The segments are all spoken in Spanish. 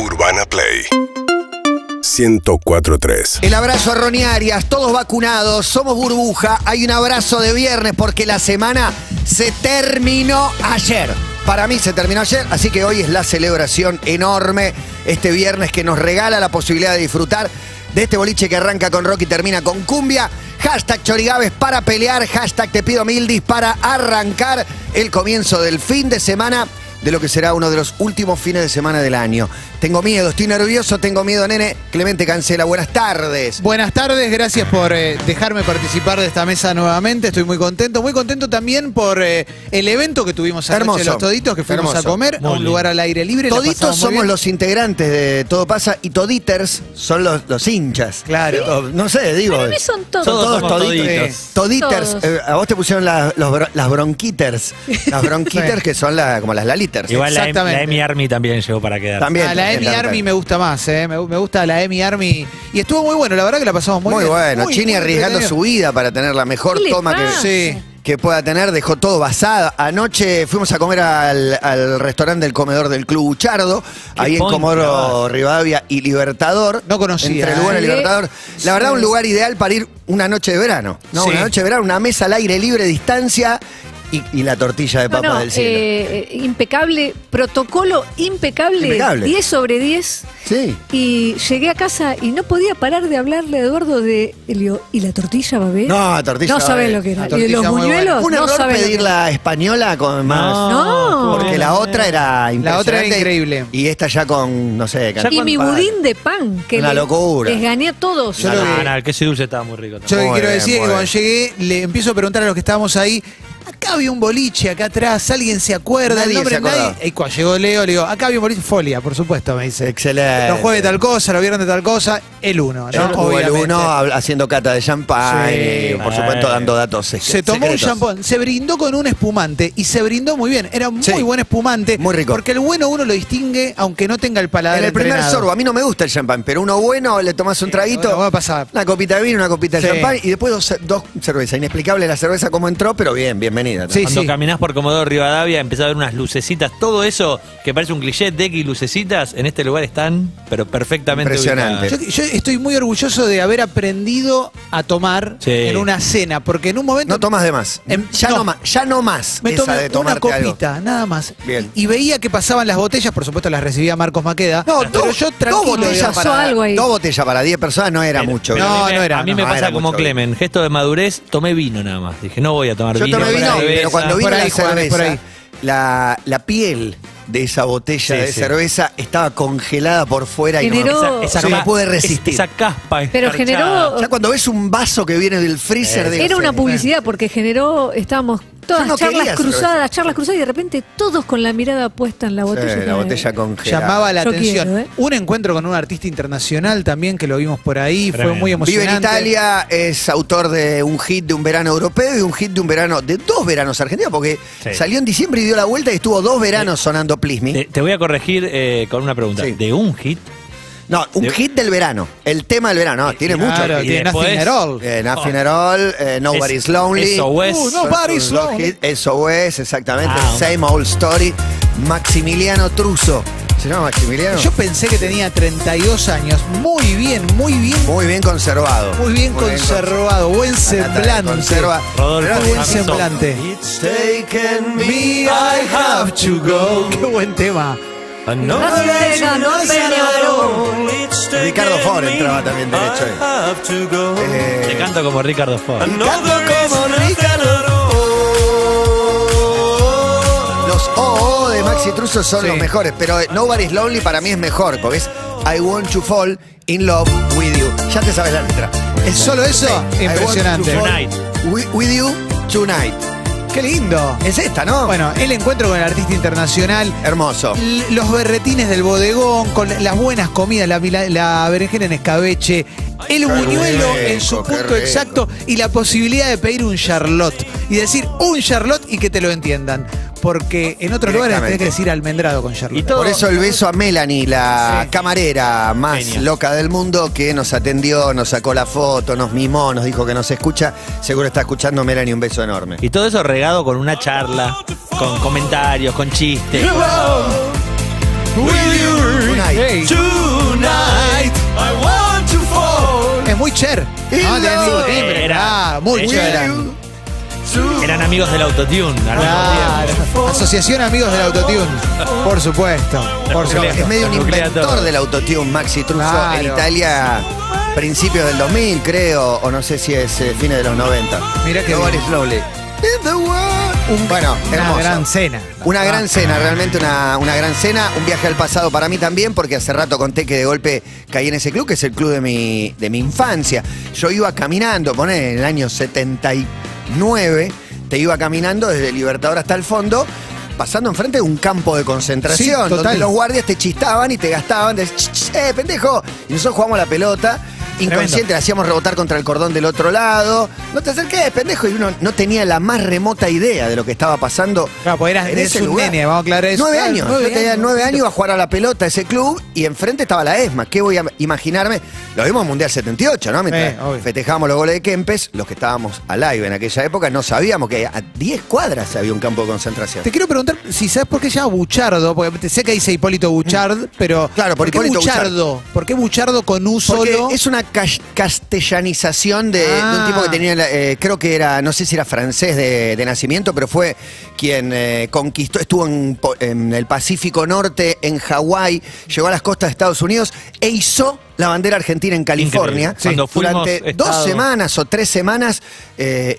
Urbana Play 1043. El abrazo a Ronnie Arias, todos vacunados, somos burbuja, hay un abrazo de viernes porque la semana se terminó ayer. Para mí se terminó ayer, así que hoy es la celebración enorme este viernes que nos regala la posibilidad de disfrutar de este boliche que arranca con rock y termina con cumbia. Hashtag Chorigaves para pelear, hashtag Te pido mildis para arrancar el comienzo del fin de semana de lo que será uno de los últimos fines de semana del año. Tengo miedo, estoy nervioso, tengo miedo, nene. Clemente Cancela, buenas tardes. Buenas tardes, gracias por eh, dejarme participar de esta mesa nuevamente. Estoy muy contento. Muy contento también por eh, el evento que tuvimos anoche Hermoso. los toditos, que fuimos Hermoso. a comer a un lugar al aire libre. Toditos somos bien. los integrantes de Todo Pasa y Toditers son los, los hinchas. Claro. No sé, digo. Para mí son todos. Son Todos toditos. Toditers. Todos. eh, a vos te pusieron la- los las bronquiters. Las bronquiters que son la- como las Igual la, Exactamente. la Emi Army también llegó para quedar. También. A la Emi Army me gusta más, eh. me, me gusta la Emi Army. Y estuvo muy bueno, la verdad que la pasamos muy, Muy, bien. bueno. Muy, Chini muy arriesgando su vida para tener la mejor ¿Qué le toma que, pasa? Sí. que pueda tener. Dejó todo basado. Anoche fuimos a comer al, al restaurante del comedor del Club Buchardo, Qué ahí en Comodoro. Rivadavia y Libertador. No conocía, Entre Lugano y ¿eh? Libertador. La verdad, un lugar ideal para ir una noche de verano. ¿no? Sí. Una noche de verano, una mesa al aire libre, distancia y, y la tortilla de No, papa no, del cielo. eh, impecable, protocolo impecable, Impecable. 10 sobre 10. sí. Y llegué a casa y no podía parar de hablarle a Eduardo de. le digo, ¿y la tortilla va a ver? No, tortilla No ver. lo que era. La Y los buñuelos, Un no error lo pedir la española con más. No. Porque la otra era impresionante. La otra era increíble. Y esta ya con, no sé, Ya Y mi budín de pan, que Una le- locura. les gané a todos. Yo No, lo no, que- no, el queso y dulce estaba muy rico Yo también. lo Muy que quiero bien, decir es que cuando llegué, le empiezo a preguntar a los que estábamos ahí. Acá había un boliche acá atrás, alguien se acuerda Nadie el nombre se acordaba. nadie. Y cuando llegó Leo, le digo, acá había un boliche, Folia, por supuesto, me dice. Excelente. Los jueves tal cosa, los viernes de tal cosa, el uno, Yo ¿no? el Obviamente. uno haciendo cata de champán Sí. por supuesto dando datos sec- Se tomó un secretos. champán, se brindó con un espumante y se brindó muy bien. Era muy Sí. buen espumante. Muy rico. Porque el bueno uno lo distingue aunque no tenga el paladar En el primer entrenado. sorbo, a mí no me gusta el champán, pero uno bueno, le tomás un traguito, bueno, va a pasar. una copita de vino, una copita de Sí. champán y después dos, dos cervezas. Inexplicable la cerveza cómo entró, pero bien, bienvenida. Sí, Cuando sí. caminás por Comodoro Rivadavia, empezás a ver unas lucecitas. Todo eso que parece un cliché de X lucecitas, en este lugar están, pero perfectamente Impresionante. Yo, yo estoy muy orgulloso de haber aprendido a tomar Sí. en una cena, porque en un momento No tomas de más. Em, ya no, no. más, ya no más. me esa tomé de una algo. copita, nada más. Bien. Y veía que pasaban las botellas, por supuesto las recibía Marcos Maqueda. No, pero dos, yo dos tranquilo. botellas digamos, Pasó para, algo ahí. dos botellas para 10 personas no era Pero- mucho. pero. No, a mí me- no era, A mí no, me no pasa como mucho Clemen, gesto de madurez, tomé vino nada más. Dije, no voy a tomar Yo vino. tomé con pero cuando vino Por ahí, la por cerveza, ahí. la, la piel de esa botella Sí, de sí. cerveza estaba congelada por fuera y no, Generó- Esa, no me ca- pude resistir. Esa caspa Pero escarchada. generó- Ya cuando ves un vaso que viene del freezer de Era una publicidad porque generó, estábamos todas no charlas cruzadas, charlas cruzadas y de repente todos con la mirada puesta en la botella. Sí, la botella congelada. Llamaba la Yo atención. quiero, ¿eh? Un encuentro con un artista internacional también que lo vimos por ahí, fue muy Vive emocionante. en Italia, es autor de un hit de un verano europeo y un hit de un verano, de dos veranos argentinos, porque Sí. salió en diciembre y dio la vuelta y estuvo dos veranos sonando Please Me. Te, te voy a corregir eh, con una pregunta. Sí. ¿De un hit? No, un de- hit del verano, el tema del verano, no, tiene mucho. Claro, tiene después- Nothing at All. Eh, Nothing at all, eh, Nobody's Es- Lonely. SOS. Uh, Nobody's Lonely. SOS, exactamente. Ah, Same Old Story. Maximiliano Truso. ¿Se llama Maximiliano? Yo pensé que tenía 32 años. Muy bien, muy bien. Muy bien conservado. Muy bien conservado. Buen semblante. Conserva. Rodolfo buen semblante. It's taken me, Me, I have to go. Qué buen tema. Ricardo Ford entraba también derecho ahí. Eh, Te canto como Ricardo Ford. y canto como Ricardo Ford. Los OO de Maxi Truso son Sí. los mejores, pero Nobody's Lonely para mí es mejor, porque es I want to fall in love with you. Ya te sabes la letra. ¿Es solo eso? I want to Impresionante. fall Tonight. wi- With you tonight. Qué lindo. Es esta, ¿no? Bueno, el encuentro con el artista internacional. Hermoso. l- Los berretines del bodegón, con las buenas comidas, la, mila- la berenjena en escabeche, el buñuelo en su qué punto rico. exacto y la posibilidad de pedir un charlotte y decir un Charlotte y que te lo entiendan. Porque en otros lugares tenés que decir almendrado con Charlotte. Por eso el beso a Melanie, la camarera más loca del mundo, que nos atendió, nos sacó la foto, nos mimó, nos dijo que nos escucha. Seguro está escuchando Melanie, un beso enorme. Y todo eso regado con una charla, con comentarios, con chistes. Un aire. Hey, es muy Cher. Ah, muy Cher. Eran amigos del autotune. al mismo tiempo. Claro. Asociación Amigos del Autotune. Por supuesto. Por Es medio un Nuclea inventor todo. del autotune, Maxi Truso, Claro. en Italia, principios del 2000, creo, o no sé si es eh, fines de los 90. Mirá qué Nobody bien. In the world. bueno, Una gran cena. Una Ah. gran cena, realmente una, una gran cena, un viaje al pasado para mí también, porque hace rato conté que de golpe caí en ese club, que es el club de mi, de mi infancia. Yo iba caminando, poné, en el año 79, te iba caminando desde Libertador hasta el fondo, pasando enfrente de un campo de concentración, Sí, total. donde los guardias te chistaban y te gastaban, de, "Ch, ch, eh, pendejo, y nosotros jugamos la pelota. Inconsciente, le hacíamos rebotar contra el cordón del otro lado. No te acerques, pendejo. Y uno no tenía la más remota idea de lo que estaba pasando. Claro, porque eras- en eres ese un lugar. nene, vamos a aclarar eso. Nueve años. nueve Yo tenía años. nueve años, iba a jugar a la pelota ese club y enfrente estaba la ESMA. ¿Qué voy a imaginarme? Lo vimos en Mundial 78, ¿no? Mientras festejábamos los goles de Kempes, los que estábamos a live en aquella época, no sabíamos que a 10 cuadras había un campo de concentración. Te quiero preguntar si sabes por qué se llama Buchardo, porque sé que dice Hipólito Buchard, pero Claro, por qué Hipólito Buchardo? ¿Por qué Buchardo con U Porque solo? es una castellanización de, de un Ah. tipo que tenía, la- eh, creo que era, no sé si era francés de, de nacimiento, pero fue quien eh, conquistó, estuvo en, el Pacífico Norte, en Hawái, llegó a las costas de Estados Unidos e hizo la bandera argentina en California. Cuando Durante dos estado- semanas o tres semanas, eh,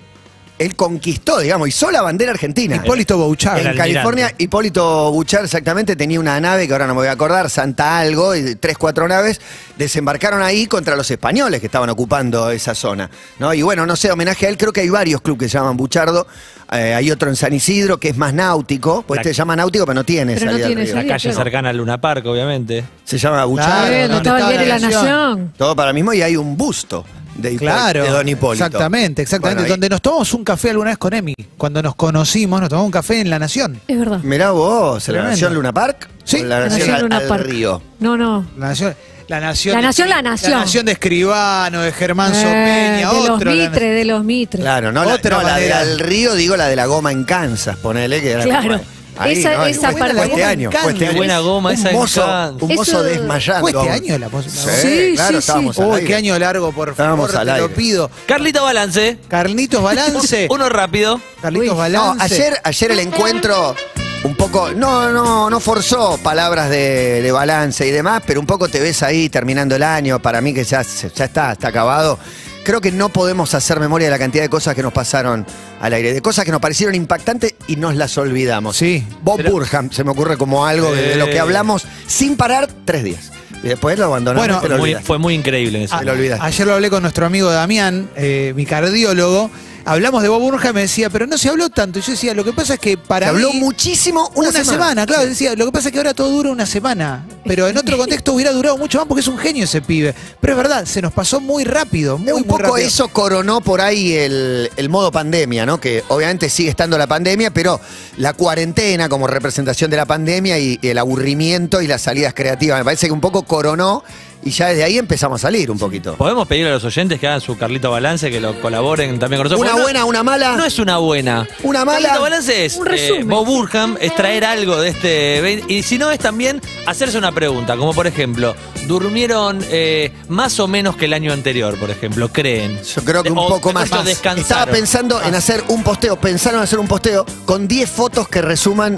él conquistó, digamos, hizo la bandera argentina. Hipólito Bouchard. En California. Hipólito Buchar exactamente tenía una nave que ahora no me voy a acordar, Santa Algo, y tres, cuatro naves, desembarcaron ahí contra los españoles que estaban ocupando esa zona. ¿no? Y bueno, no sé, homenaje a él, creo que hay varios clubes que se llaman Buchardo, eh, hay otro en San Isidro que es más náutico, pues La- este se llama náutico, pero no tiene Pero no salida al tiene río. La salida. calle claro. cercana al Luna Park, obviamente. Se llama Buchardo. Claro, ¿dónde no estaba el estaba diario la La Nación? Nación. Todo para mismo y hay un busto de, Claro, de Don Hipólito. exactamente, exactamente. Bueno, Donde nos tomamos un café alguna vez con Emi. Cuando nos conocimos, nos tomamos un café en La Nación. Es verdad. Mirá vos, ¿la. Nación Luna Park? Sí, ¿O la La Nación, Nación al- Luna al Park. río. No, no. La Nación. La Nación, La de- Nación, La Nación. La Nación de Escribano, de Germán Eh, Sopeña, de los otro. la- mitres, de los mitres. Claro, no, la, Otra no, la de manera. al río, digo la de la goma en Kansas, ponele que era Claro. Ahí, Esa- ¿no? esa parte- fue este año, fue este año. Buena goma, un esa mozo, un mozo Eso- desmayando. ¿Fue este año la Sí, Sí, claro, sí, estábamos sí. al Uy, aire. qué año largo, por Estábamos favor, al te lo aire. pido. Carlito Balance. Carlitos Balance. Uno rápido. Carlitos Uy. Balance. No, ayer, ayer el encuentro un poco, no, no, no forzó palabras de, de balance y demás, pero un poco te ves ahí terminando el año, para mí que ya, se- ya está, está acabado. Creo que no podemos hacer memoria de la cantidad de cosas que nos pasaron al aire, de cosas que nos parecieron impactantes y nos las olvidamos. Sí. Bob Pero- Burham se me ocurre como algo de, de lo que Eh. hablamos sin parar tres días. Y después lo abandonamos. Bueno, te lo Muy- olvidas. fue muy increíble en eso. te lo olvidaste. Ayer lo hablé con nuestro amigo Damián, eh, mi cardiólogo. Hablamos de Bob Burja y me decía, pero no se habló tanto. Y yo decía, lo que pasa es que para Se habló mí- muchísimo una, Una, semana, claro, decía, lo que pasa es que ahora todo dura una semana, pero en otro contexto hubiera durado mucho más porque es un genio ese pibe. Pero es verdad, se nos pasó muy rápido, muy, un muy poco rápido. eso coronó por ahí el, el modo pandemia, ¿no? Que obviamente sigue estando la pandemia, pero la cuarentena como representación de la pandemia y, y el aburrimiento y las salidas creativas. Me parece que un poco coronó y ya desde ahí empezamos a salir un poquito. Podemos pedirle a los oyentes que hagan su Carlito Balance, que lo colaboren también con nosotros. Una Porque no- buena, una mala. No es una buena. Una mala. Carlito Balance es Un eh, resumen. Bob Burham, es traer algo de este. Y si no, es también hacerse una pregunta, como por ejemplo, ¿durmieron eh, más o menos que el año anterior, por ejemplo? ¿Creen? Yo creo que un O- poco más. descansaron. Estaba pensando en hacer un posteo, pensaron en hacer un posteo con 10 fotos que resuman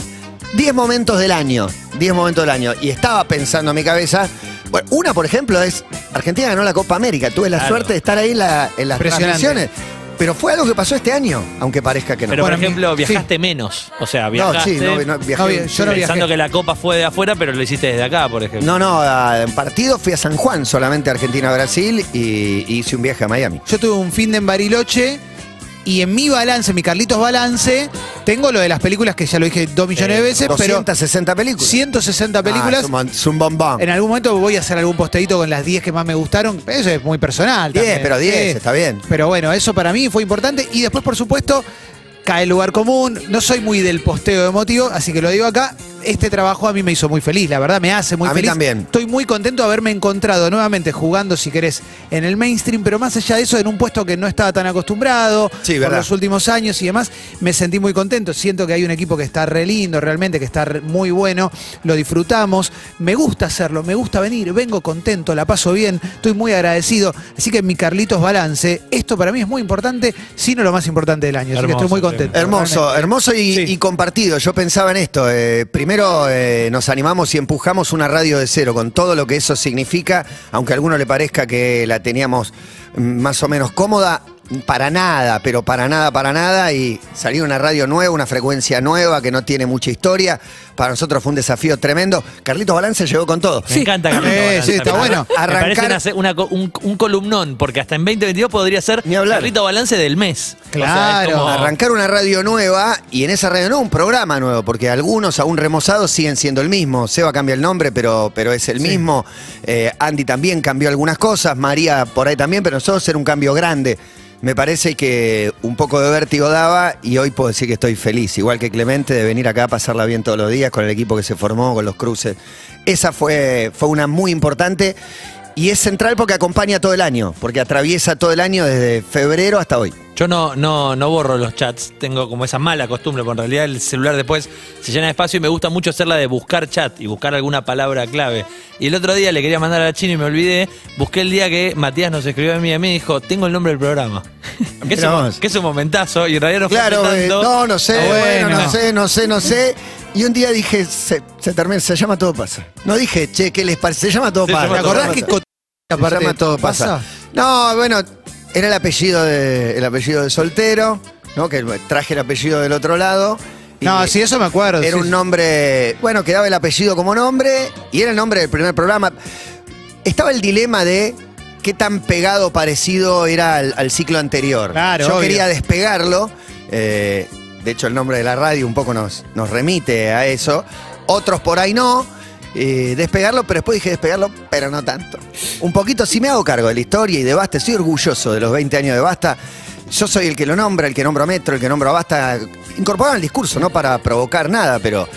10 momentos del año. 10 momentos del año. Y estaba pensando en mi cabeza. Bueno, una, por ejemplo, es Argentina ganó la Copa América. Tuve la Claro. suerte de estar ahí en, la- en las Impresionante. transmisiones. Pero fue algo que pasó este año, aunque parezca que no. Pero, Bueno, por ejemplo, sí. viajaste menos. O sea, no, viajaste. sí, no, no, viajé- No, bien, yo no pensando viajé. que la copa fue de afuera, pero lo hiciste desde acá, por ejemplo. No, no, a- en partido fui a San Juan, solamente Argentina-Brasil, y, y hice un viaje a Miami. Yo tuve un fin de en Bariloche y en mi balance, mi Carlitos balance, tengo lo de las películas que ya lo dije dos millones de veces, pero 260 películas. 160 películas. Ah, es un mon- es un bombón. En algún momento voy a hacer algún posteito con las 10 que más me gustaron. Eso es muy personal. 10, también. pero 10, Sí. está bien. Pero bueno, eso para mí fue importante. Y después, por supuesto, cae el lugar común. No soy muy del posteo emotivo, así que lo digo acá. Este trabajo a mí me hizo muy feliz, la verdad, me hace muy A mí feliz. también. Estoy muy contento de haberme encontrado nuevamente jugando, si querés, en el mainstream, pero más allá de eso, en un puesto que no estaba tan acostumbrado Sí, por los últimos años y demás, me sentí muy contento. Siento que hay un equipo que está re lindo, realmente, que está muy bueno, lo disfrutamos. Me gusta hacerlo, me gusta venir, vengo contento, la paso bien, estoy muy agradecido. Así que mi Carlitos Balance, esto para mí es muy importante, si no lo más importante del año. Así que estoy muy contento. Hermoso, realmente. hermoso y, Sí. y compartido. Yo pensaba en esto. eh, primero eh, nos animamos y empujamos una radio de cero con todo lo que eso significa, aunque a alguno le parezca que la teníamos mm, más o menos cómoda. Para nada, pero para nada, para nada. Y salir una radio nueva, una frecuencia nueva que no tiene mucha historia. Para nosotros fue un desafío tremendo. Carlitos Balance llegó con todo. Me encanta Carlito Eh, Balance. sí, está bueno. parece- Me Arrancar- una un, un columnón, porque hasta en 2022 podría ser Ni hablar. Carlito Balance del mes. O sea, es Claro. como- Arrancar una radio nueva y en esa radio nueva un programa nuevo, porque algunos aún remozados siguen siendo el mismo. Seba cambia el nombre, pero, pero es el mismo. Eh, Andy también cambió algunas cosas, María por ahí también, pero nosotros era un cambio grande. Me parece que un poco de vértigo daba y hoy puedo decir que estoy feliz, igual que Clemente, de venir acá a pasarla bien todos los días con el equipo que se formó, con los cruces. Esa fue, fue una muy importante y es central porque acompaña todo el año, porque atraviesa todo el año desde febrero hasta hoy. Yo no, no, no borro los chats, tengo como esa mala costumbre, porque en realidad el celular después se llena de espacio y me gusta mucho hacerla de buscar chat y buscar alguna palabra clave. Y el otro día le quería mandar a la China y me olvidé, busqué el día que Matías nos escribió a mí y a mí dijo, tengo el nombre del programa. que, es un, vos. que es un momentazo y en realidad no fue Claro, eh, no, no sé, Está bueno, bueno. no sé, no sé, no sé. Y un día dije, se, se termina, se llama todo pasa. No dije, che, ¿qué les parece? Se llama todo Se pasa. llama ¿Te acordás que llama cot- se aparte llama todo pasa? No, bueno, era el apellido de, el apellido de soltero, ¿no? Que traje el apellido del otro lado. No, sí, eso me acuerdo. Era sí, un nombre, bueno, quedaba el apellido como nombre y era el nombre del primer programa. Estaba el dilema de qué tan pegado parecido era al, al ciclo anterior. Claro, Yo obvio. quería despegarlo. eh, de hecho, el nombre de la radio un poco nos, nos remite a eso. Otros por ahí no. eh, despegarlo, pero después dije despegarlo, pero no tanto. Un poquito, si me hago cargo de la historia y de Basta, estoy orgulloso de los 20 años de Basta. Yo soy el que lo nombra, el que nombra Metro, el que nombra Basta. Incorporado al discurso, no para provocar nada, pero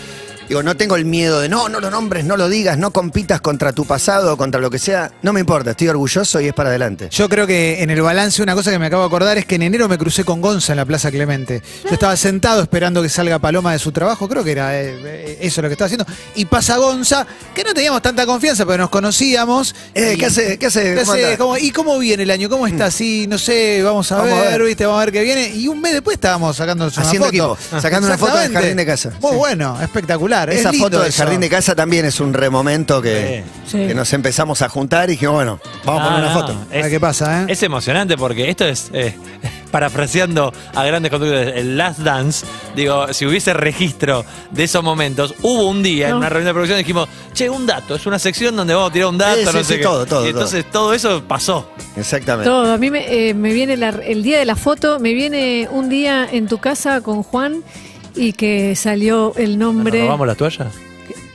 digo, no tengo el miedo de no, no lo nombres, no lo digas, no compitas contra tu pasado o contra lo que sea. No me importa, estoy orgulloso y es para adelante. Yo creo que en el balance una cosa que me acabo de acordar es que en enero me crucé con Gonza en la Plaza Clemente. Yo estaba sentado esperando que salga Paloma de su trabajo, creo que era eh, eh, eso lo que estaba haciendo. Y pasa Gonza, que no teníamos tanta confianza, pero nos conocíamos. Eh, Y- ¿qué hace? ¿Qué hace? ¿Qué ¿Cómo hace? andás? ¿Cómo- ¿Y cómo viene el año? ¿Cómo está? Sí, no sé, vamos a, Vamos a ver. ¿viste? Vamos a ver qué viene. Y un mes después estábamos sacándonos una Haciendo foto. equipo, sacando una foto del jardín de casa. Muy Sí. bueno, espectacular. Esa es foto del eso. jardín de casa también es un remomento que, Sí. que nos empezamos a juntar y dijimos, bueno, vamos a No, poner una no, foto. A ver qué pasa, ¿eh? Es emocionante porque esto es, eh, parafraseando a grandes conductores, el Last Dance, digo, si hubiese registro de esos momentos, hubo un día en No. una reunión de producción y dijimos, che, un dato, es una sección donde vamos a tirar un dato, Sí, sí, no sé sí, qué. todo, todo, Y entonces todo. eso pasó. Exactamente. Todo, a mí me, eh, me viene la- el día de la foto, me viene un día en tu casa con Juan y que salió el nombre. ¿Nos robamos las toallas?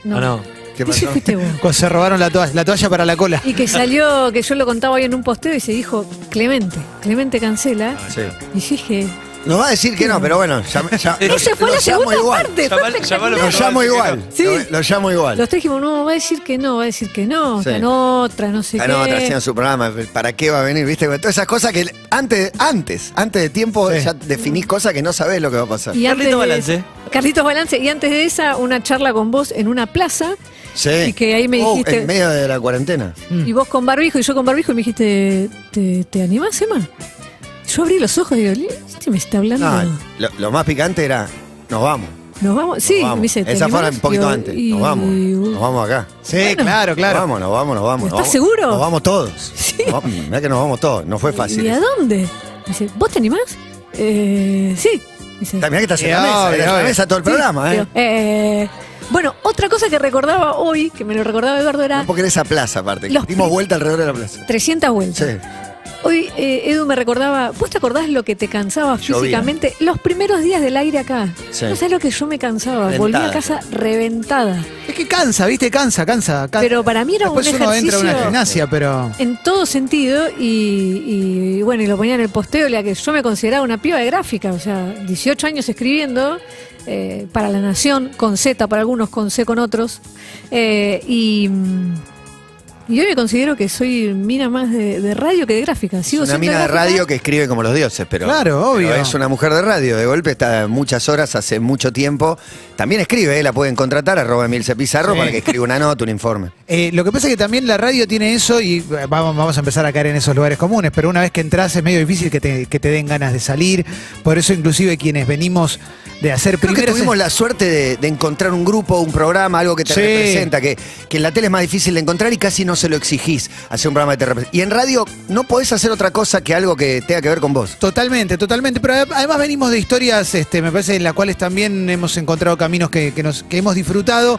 No. ¿O no? ¿Qué pasó? fuiste vos. Cuando se robaron la toalla, la toalla para la cola. Y que salió, que yo lo contaba hoy en un posteo y se dijo Clemente, Clemente cancela. Sí. Y dije, Nos va a decir que no, pero bueno, ya, ya- lo- esa fue lo la segunda igual. parte. fue Llamalo- espectacular. llamalo Lo llamo igual. Sí. Lo, lo llamo igual. Los tres dijimos, no, va a decir que no, va a decir que no, Sí. está en otra, no sé qué. no, otra su programa, ¿para qué va a venir? ¿Viste? Todas esas cosas que antes, antes, antes de tiempo Sí. ya definís cosas que no sabés lo que va a pasar. Y Carlitos Balance. Carlitos Balance. Y antes de esa, una charla con vos en una plaza. Sí. Y que ahí me Oh, dijiste- en medio de la cuarentena. Y vos con barbijo y yo con barbijo y me dijiste, ¿te, te animás, Emma? Yo abrí los ojos y digo, ¿este me está hablando? No, lo, lo más picante era, nos vamos. ¿Nos vamos? Sí, nos vamos. me dice, ¿te Esa fue un poquito Digo, antes. y- Nos vamos. Nos vamos acá. Sí, Bueno. claro, claro. Nos vamos, nos vamos, nos vamos. ¿Estás nos vamos. seguro? Nos vamos todos. Sí. Vamos- Mirá que nos vamos todos. No fue fácil. ¿Y a dónde? Me dice, ¿vos te animás? Eh, sí. Dice, Mirá que estás en la mesa. en la mesa todo el Sí. programa, ¿eh? Digo, eh, Bueno, otra cosa que recordaba hoy, que me lo recordaba Eduardo, era Porque en esa plaza, aparte. Los Dimos vuelta alrededor de la plaza. 300 vueltas. Sí. Hoy eh, Edu me recordaba, ¿vos te acordás lo que te cansaba Llovía. físicamente? Los primeros días del aire acá. Sí. No sabes lo que yo me cansaba. Reventada. Volví a casa reventada. Es que cansa, ¿viste? Cansa, cansa. cansa. Pero para mí era un Después uno entra a una ejercicio- gimnasia, pero. En todo sentido, y, y, bueno, y lo ponía en el posteo, la que yo me consideraba una piba de gráfica, o sea, 18 años escribiendo, eh, para la Nación, con Z para algunos, con C con otros. Eh, y, mm, y yo me considero que soy mina más de, de radio que de gráfica. Sigo Una siendo mina de gráfica. radio que escribe como los dioses, pero. Claro, obvio. pero es una mujer de radio. De golpe está muchas horas, hace mucho tiempo. También escribe, ¿eh? la pueden contratar, arroba Emilce Pizarro, Sí. para que escriba una nota, un informe. Eh, lo que pasa es que también la radio tiene eso y eh, vamos, vamos a empezar a caer en esos lugares comunes, pero una vez que entras es medio difícil que te, que te den ganas de salir. Por eso inclusive quienes venimos de hacer Creo que tuvimos la suerte de, de encontrar un grupo, un programa, algo que te Sí. representa, que, que en la tele es más difícil de encontrar y casi no se lo exigís hacer un programa que te representa. Y en radio no podés hacer otra cosa que algo que tenga que ver con vos. Totalmente, totalmente. Pero ade- además venimos de historias, este, me parece, en las cuales también hemos encontrado caminos que, que nos, que hemos disfrutado.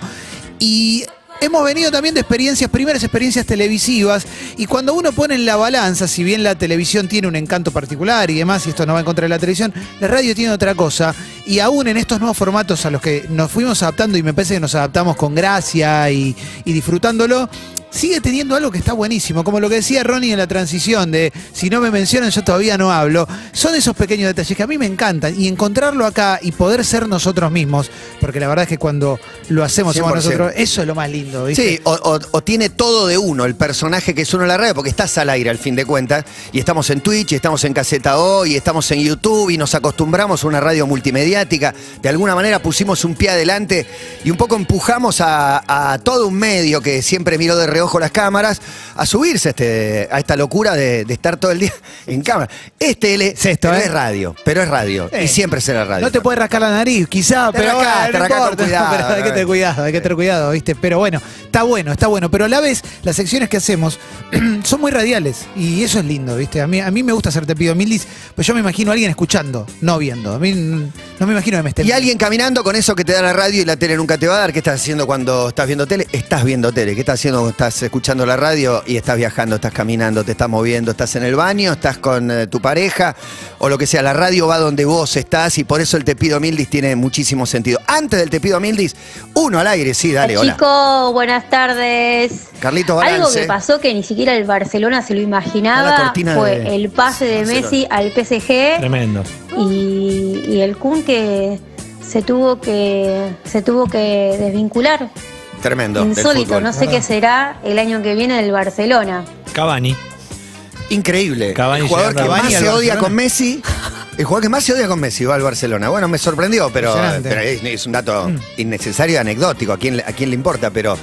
Y hemos venido también de experiencias, primeras experiencias televisivas. Y cuando uno pone en la balanza, si bien la televisión tiene un encanto particular y demás, y esto no va en contra de la televisión, la radio tiene otra cosa. Y aún en estos nuevos formatos a los que nos fuimos adaptando, y me parece que nos adaptamos con gracia y, y disfrutándolo. Sigue teniendo algo que está buenísimo, como lo que decía Ronnie en la transición de si no me mencionan yo todavía no hablo. Son esos pequeños detalles que a mí me encantan y encontrarlo acá y poder ser nosotros mismos, porque la verdad es que cuando lo hacemos somos 100%. nosotros, eso es lo más lindo, ¿viste? Sí, o, o- o tiene todo de uno, el personaje que es uno en la radio, porque estás al aire al fin de cuentas, y estamos en Twitch, y estamos en Caseta Hoy, y estamos en YouTube, y nos acostumbramos a una radio multimediática. De alguna manera pusimos un pie adelante y un poco empujamos a, a todo un medio que siempre miró de reojo las cámaras a subirse a, este, a esta locura de, de estar todo el día en cámara. Es tele, Es esto, pero ¿eh? es radio, pero es radio, y siempre será radio. No te puedes rascar la nariz, quizá, Te pero rascás, te rascás con cuidado, pero hay que tener cuidado, hay que tener cuidado, ¿viste? Pero bueno, está bueno, está bueno. Pero a la vez, las secciones que hacemos son muy radiales y eso es lindo, ¿viste? A mí, a mí me gusta hacer Te Pido Mildis, pues yo me imagino a alguien escuchando, no viendo. A mí no me imagino que me estén Y alguien caminando con eso que te da la radio y la tele nunca te va a dar. ¿Qué estás haciendo cuando estás viendo tele? Estás viendo tele. ¿Qué estás haciendo cuando estás escuchando la radio y estás viajando, estás caminando, te estás moviendo, estás en el baño, estás con eh, tu pareja o lo que sea? La radio va donde vos estás y por eso el Te Pido Mildis tiene muchísimo sentido. Antes del Te Pido Mildis, uno al aire, sí, dale, hola. Chicos, buenas tardes. Carlitos Algo Balance. que pasó que ni siquiera el Barcelona se lo imaginaba fue de el pase de Barcelona. Messi al PSG Tremendo. y, y el Kun que se tuvo que se tuvo que desvincular. Tremendo. Insólito, no sé qué será el año que viene del Barcelona. Cavani. Increíble. Cavani el jugador que más se odia con Messi. El jugador que más se odia con Messi va al Barcelona. Bueno, me sorprendió, pero, es, es un dato Mm. innecesario y anecdótico. ¿A quién, le- ¿A quién le importa? Pero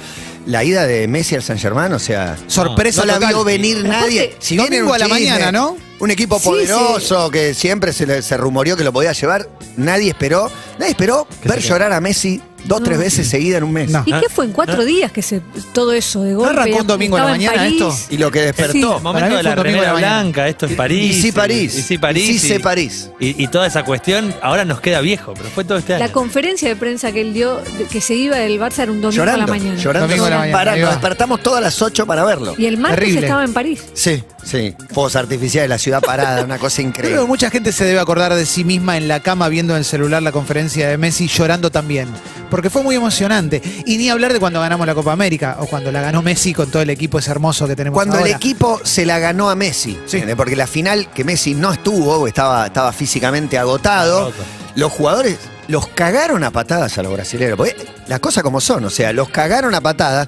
la ida de Messi al San Germán, o sea. Sorpresa no la total. vio venir nadie. Si viene a la chisme, mañana, ¿no? Un equipo Sí, poderoso que siempre se, se rumoreó que lo podía llevar. Nadie esperó. Nadie esperó ver llorar a Messi dos tres No. veces seguida en un mes. No. ¿Y qué fue en cuatro días que se todo eso de golpe? arrancó un domingo a la en mañana esto? Y lo que despertó. Sí. Momento de la remera blanca, esto es París. Y sí, París. Y sí, París. Y sí, sé París. Y, y toda esa cuestión ahora nos queda viejo, pero fue todo este año. La conferencia de prensa que él dio, que se iba del Barça, era un domingo Llorando. a la mañana. Llorando. Domingo a la mañana, Para- ahí nos despertamos todas las 8 para verlo. Y el martes Terrible. estaba en París. Sí, sí. Fuegos artificiales, la ciudad parada, una cosa Creo increíble. que mucha gente se debe acordar de sí misma en la cama viendo en el celular la conferencia de Messi llorando también. Porque fue muy emocionante. Y ni hablar de cuando ganamos la Copa América o cuando la ganó Messi con todo el equipo ese hermoso que tenemos Cuando ahora. el equipo se la ganó a Messi, Sí. porque la final que Messi no estuvo, estaba, estaba físicamente agotado, Roto. los jugadores los cagaron a patadas a los brasileños. Porque las cosas como son, o sea, los cagaron a patadas.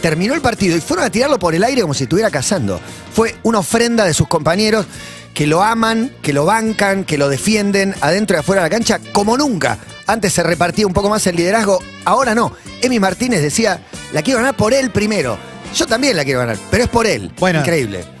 Terminó el partido y fueron a tirarlo por el aire como si estuviera cazando. Fue una ofrenda de sus compañeros que lo aman, que lo bancan, que lo defienden adentro y afuera de la cancha como nunca. Antes se repartía un poco más el liderazgo, ahora no. Emi Martínez decía, la quiero ganar por él primero. Yo también la quiero ganar, pero es por él. Bueno. Increíble.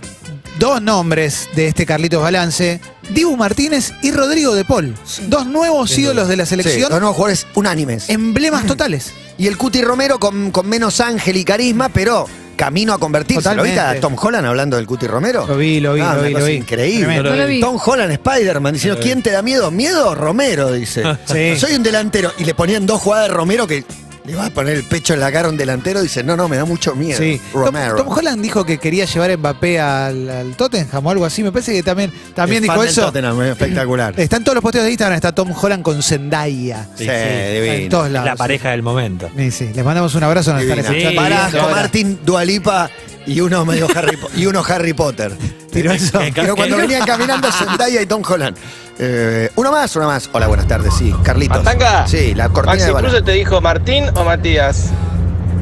Dos nombres de este Carlitos Balance, Dibu Martínez y Rodrigo de Paul. Dos nuevos ídolos de la Sí, selección, los nuevos jugadores unánimes. emblemas totales. Y el Cuti Romero con, con menos ángel y carisma, pero camino a convertirse. ¿Lo viste a Totalmente. Tom Holland hablando del Cuti Romero? Lo vi, lo vi, Ah, lo vi, lo vi. Increíble. Tremendo. No lo vi. Tom Holland, Spider-Man, diciendo, ¿quién te da miedo? ¿Miedo? Romero, dice. Sí. Soy un delantero. Y le ponían dos jugadas de Romero que le va a poner el pecho en la cara a un delantero. Dice, no, no, me da mucho miedo. Sí. Tom, Romero. Tom Holland dijo que quería llevar a Mbappé al, al Tottenham o algo así. Me parece que también, también Es dijo fan del eso. Tottenham, es espectacular. Está en todos los posteos de Instagram, está Tom Holland con Zendaya. Sí, Sí, sí. divino. En todos lados. la pareja del momento. Sí, sí. Les mandamos un abrazo, nos están escuchando. Martín, Dualipa y uno medio Harry, y uno Harry Potter. Tiró eso. que- Pero cuando venían caminando Zendaya y Tom Holland. Eh, uno más, uno más. Hola, buenas tardes, sí. Carlitos. Matanga. Sí, la cortina Maxi de. Cruz te dijo Martín o Matías.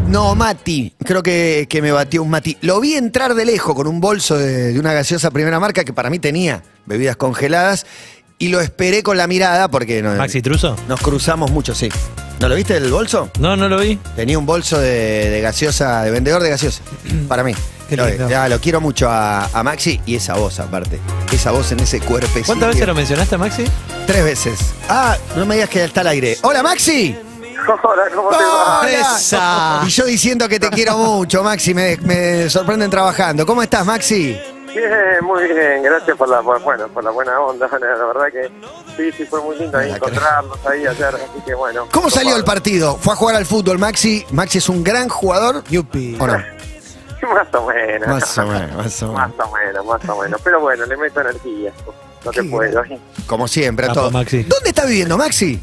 No, Mati. Creo que, que me batió un Mati. Lo vi entrar de lejos con un bolso de, de una gaseosa primera marca que para mí tenía bebidas congeladas y lo esperé con la mirada porque no- Maxi Truso. nos cruzamos mucho, sí. ¿No lo viste el bolso? No, no lo vi. Tenía un bolso de, de gaseosa, de vendedor de gaseosa. Para mí. Qué Lo, lindo. ya, lo quiero mucho a, a Maxi y esa voz aparte. Esa voz en ese cuerpecito. ¿Cuántas veces lo mencionaste, Maxi? Tres veces. Ah, no me digas que está al aire. ¡Hola, Maxi! Hola, ¿cómo te va? Y yo diciendo que te quiero mucho, Maxi. Me, me sorprenden trabajando. ¿Cómo estás, Maxi? Bien, muy bien, gracias por la, por- bueno, por la buena onda, la verdad que sí, sí, fue muy lindo ahí Hola, encontrarlos ahí ayer, así que bueno. ¿Cómo salió el partido? ¿Fue a jugar al fútbol, Maxi? Maxi es un gran jugador. Yupi. ¿O no? Más o menos. Más o menos, más o Más menos. o menos, más o menos, pero bueno, le meto energía, lo que Qué puedo. Como siempre, a todos. Maxi. ¿Dónde está viviendo, Maxi?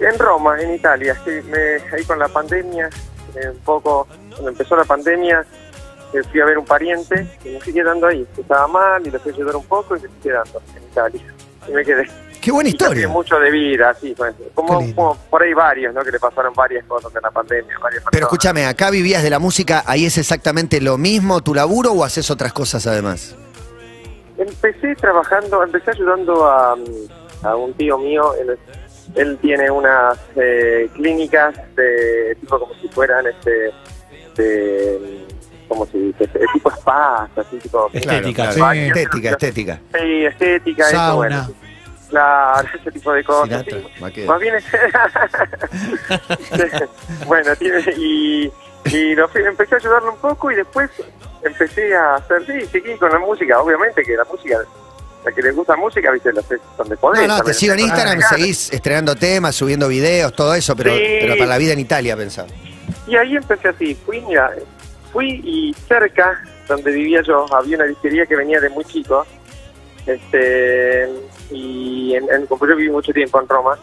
En Roma, en Italia, sí, me, ahí con la pandemia, eh, un poco, cuando empezó la pandemia, eh, fui a ver un pariente y me fui quedando ahí, que estaba mal y le fui a ayudar un poco y me fui quedando en Italia. Y me quedé. Qué buena historia. mucho de vida, sí, como, por ahí varios, ¿no? Que le pasaron varias cosas en la pandemia, varias Pero escúchame, acá vivías de la música, ¿ahí es exactamente lo mismo tu laburo o haces otras cosas además? Empecé trabajando, empecé ayudando a, a un tío mío, él, él tiene unas eh, clínicas de tipo como si fueran este de ¿cómo se dice? De tipo spa, así tipo Estética, sí. Estética, estética. Sí, estética, eso, Sauna. bueno. Claro, ese tipo de cosas. Sí. Más bien es... bueno, tiene, y, y lo empecé a ayudarlo un poco y después empecé a hacer, sí, seguí con la música, obviamente que la música, la que les gusta música, viste, lo haces donde podés. No, no, te sigo en Instagram, seguís estrenando temas, subiendo videos, todo eso, pero, Sí. pero para la vida en Italia pensaba. Y ahí empecé así, fui, mira, fui y cerca, donde vivía yo, había una disquería que venía de muy chico, este, y en, en, como yo viví mucho tiempo en Roma,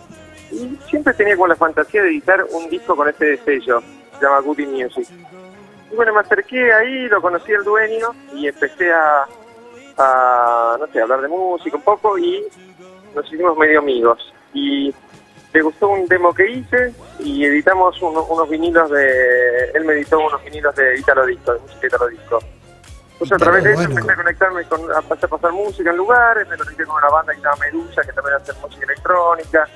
y siempre tenía como la fantasía de editar un disco con este sello, se llama Goody Music. Y bueno, me acerqué ahí, lo conocí al dueño y empecé a, a, no sé, hablar de música un poco y nos hicimos medio amigos. Y le gustó un demo que hice y editamos uno- unos vinilos de... Él me editó unos vinilos de Italo Disco, de música Italo Disco. Entonces a través de eso bueno. empecé a conectarme con... a pasar a pasar música en lugares, me conecté con una banda que se llama Medusa, que también hace música electrónica.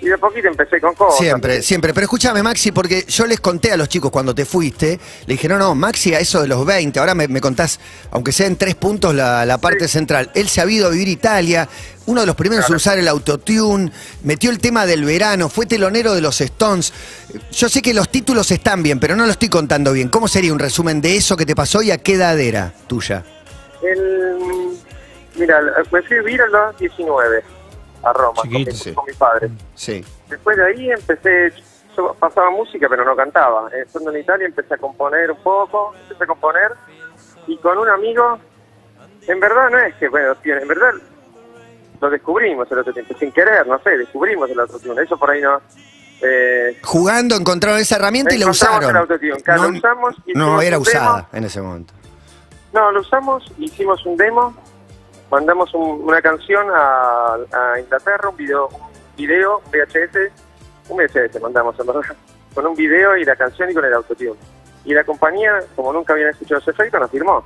Y de a poquito empecé con cosas. Siempre, siempre. Pero escúchame, Maxi, porque yo les conté a los chicos cuando te fuiste, le dije, no, no, Maxi, a eso de los 20, ahora me, me contás, aunque sea en tres puntos, la, la parte central. Él se ha ido a vivir a Italia, uno de los primeros en usar el autotune, metió el tema del verano, fue telonero de los Stones. Yo sé que los títulos están bien, pero no lo estoy contando bien. ¿Cómo sería un resumen de eso que te pasó y a qué edad era tuya? El, mira, me fui a vivir a los 19 a Roma con mi, sí. con mi padre. Sí. Después de ahí empecé, yo pasaba música pero no cantaba. Eh, Estando en Italia empecé a componer un poco, empecé a componer y con un amigo, en verdad no es que, bueno, en verdad lo descubrimos el otro tiempo, sin querer, no sé, descubrimos el autotune. Eso por ahí no... Eh, Jugando encontraron esa herramienta y la usaron. el autotune, claro, no, era usada en ese momento. No, lo usamos, hicimos un demo, mandamos un- una canción a, a Inglaterra, un video, un video VHS, un VHS mandamos verdad, con un video y la canción y con el autotune. Y la compañía, como nunca habían escuchado ese efecto, nos firmó.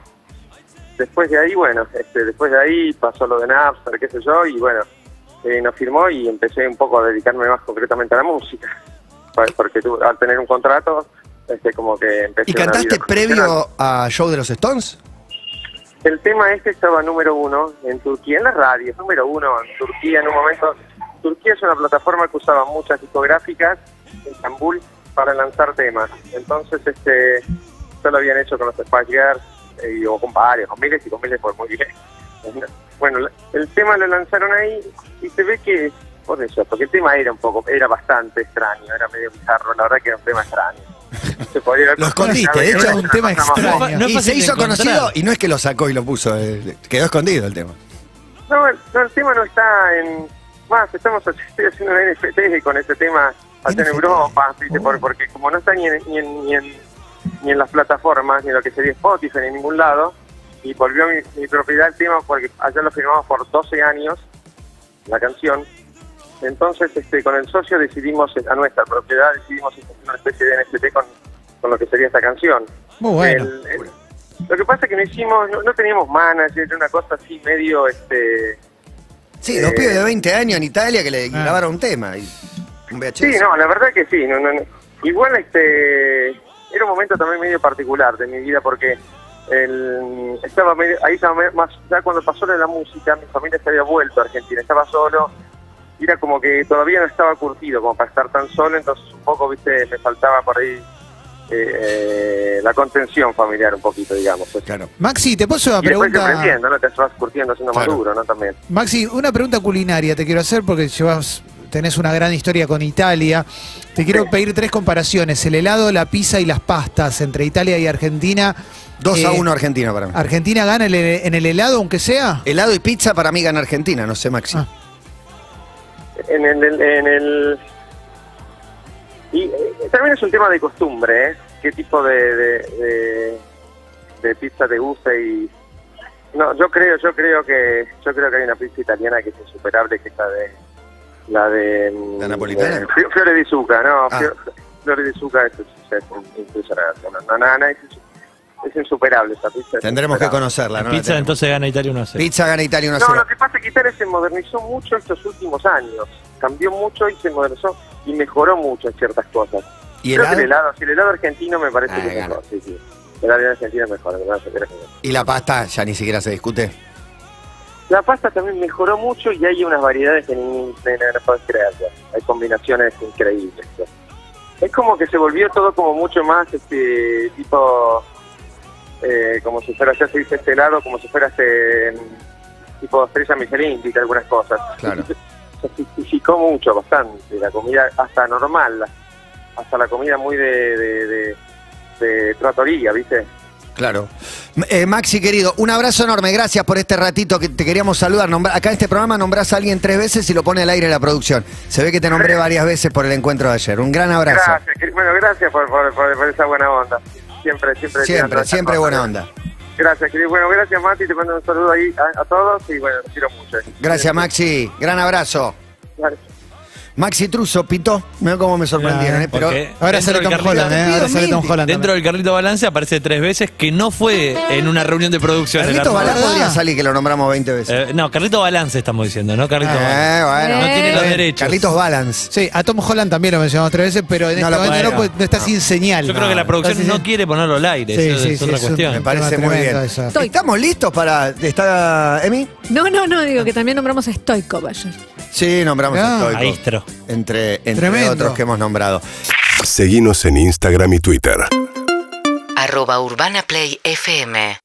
Después de ahí, bueno, este, después de ahí pasó lo de Napster, qué sé yo, y bueno, eh, nos firmó y empecé un poco a dedicarme más concretamente a la música. Porque tú, al tener un contrato, este, como que empecé ¿Y cantaste previo a Show de los Stones? El tema este estaba número uno en Turquía, en la radio, número uno en Turquía en un momento. Turquía es una plataforma que usaba muchas discográficas en Estambul para lanzar temas. Entonces, este, yo lo habían hecho con los Spice Girls, eh, o con varios, con miles y con miles por muy bien. Bueno, el tema lo lanzaron ahí y se ve que, por eso, porque el tema era un poco, era bastante extraño, era medio bizarro, la verdad que era un tema extraño. Se podría haber- Lo escondiste, de hecho, es un tema más extraño. No y se hizo encontrar. conocido y no es que lo sacó y lo puso, eh, quedó escondido el tema. No, el, no, el tema no está en... Más, estamos estoy haciendo un NFT con ese tema allá en. Europa, ¿viste? Oh. Por- porque como no está ni en, ni, en, ni, en, ni en las plataformas, ni en lo que sería Spotify, ni en ningún lado, y volvió mi, mi propiedad el tema porque allá lo firmamos por 12 años, la canción. Entonces, este, con el socio decidimos, a nuestra propiedad, decidimos hacer una especie de NFT con, con lo que sería esta canción. Muy bueno. El- el- lo que pasa es que no hicimos, no, no teníamos manager, era una cosa así medio, este... Sí, dos Eh, pibes de 20 años en Italia que le Ah. grabaron un tema. Y un VHS. Sí, no, la verdad que sí. No, no, no. Igual este era un momento también medio particular de mi vida porque el, estaba medio- ahí estaba más ya cuando pasó lo de la música, mi familia se había vuelto a Argentina, estaba solo. Y Era como que todavía no estaba curtido como para estar tan solo, entonces un poco, viste, me faltaba por ahí eh, eh, la contención familiar un poquito, digamos. pues. Claro. Maxi, te puedo hacer una Y pregunta. aprendiendo, ¿no? Te vas curtiendo siendo Claro. maduro, ¿no? También. Maxi, una pregunta culinaria te quiero hacer porque llevas, tenés una gran historia con Italia. Te quiero Sí. pedir tres comparaciones: el helado, la pizza y las pastas entre Italia y Argentina. 2 a Eh, 1 Argentina para mí. ¿Argentina gana el- en el helado, aunque sea? Helado y pizza para mí gana Argentina, no sé, Maxi. Ah. En el, en, el y eh, también es un tema de costumbre ¿eh? qué tipo de, de, de, de pizza te gusta y no yo creo yo creo que yo creo que hay una pizza italiana que es insuperable que es la de la de mm, ¿La napolitana? eh, Fio- Fiore di Zucca no Ah. Fio- Fiore di Zucca es, es, es impresionante no, no, no, no, es, es insuperable esa pizza Tendremos que conocerla, La ¿no? pizza La entonces gana Italia 1 a 0. Pizza gana Italia 1 a No, 0. lo que pasa es que Italia se modernizó mucho estos últimos años. Cambió mucho y se modernizó y mejoró mucho en ciertas cosas. ¿Y Creo que helado? el helado, sí, el helado argentino me parece Ah, que es mejor. Sí, sí. El helado argentino es mejor. el. ¿Y la pasta ya ni siquiera se discute? La pasta también mejoró mucho y hay unas variedades que ni, no puedes creer. ya. Hay combinaciones increíbles. Es como que se volvió todo como mucho más este tipo eh, como si fuera ya se dice este helado como si fuera este tipo estrella Michelin indica algunas cosas Claro. se sofistificó mucho bastante la comida hasta normal hasta la comida muy de de, de, de trattoria viste Claro. Eh, Maxi, querido, un abrazo enorme. Gracias por este ratito que te queríamos saludar. Nombra- acá en este programa nombrás a alguien tres veces y lo pone al aire la producción. Se ve que te nombré varias veces por el encuentro de ayer. Un gran abrazo. gracias bueno gracias por, por, por- por esa buena onda siempre siempre Siempre, siempre buena onda. gracias querido bueno gracias Mati te mando un saludo ahí a, a todos y bueno los quiero mucho Gracias, Maxi. Gran abrazo. Vale. Maxi Truso, pitó. Mira cómo me sorprendieron, ¿eh? Pero Porque Ahora dentro sale del Tom Carlito- Holland, ¿eh? Ahora sale Tom. Holland. Dentro del Carlito Balance aparece tres veces que no fue en una reunión de producción. el Carlito Armado. Podría salir que lo nombramos 20 veces. Eh, no, Carlito Balance estamos diciendo, ¿no? Carlito Eh, Balance. bueno. No tiene los Eh, derechos. Carlitos Balance. Sí, a Tom Holland también lo mencionamos tres veces, pero en No este lo momento no, puede- puede- no está sin señal. Yo creo que la producción Está sin- no quiere ponerlo al aire. Sí, eso sí, es sí, otra es un- cuestión. Me parece tema muy tremendo bien. eso. Estoy- ¿Estamos listos para. ¿Está Emi? No, no, no, digo que también nombramos a Stoikov ayer. Sí, nombramos Ah. a Stoico. Entre, entre otros que hemos nombrado. Seguinos en Instagram y Twitter. arroba Urbana Play FM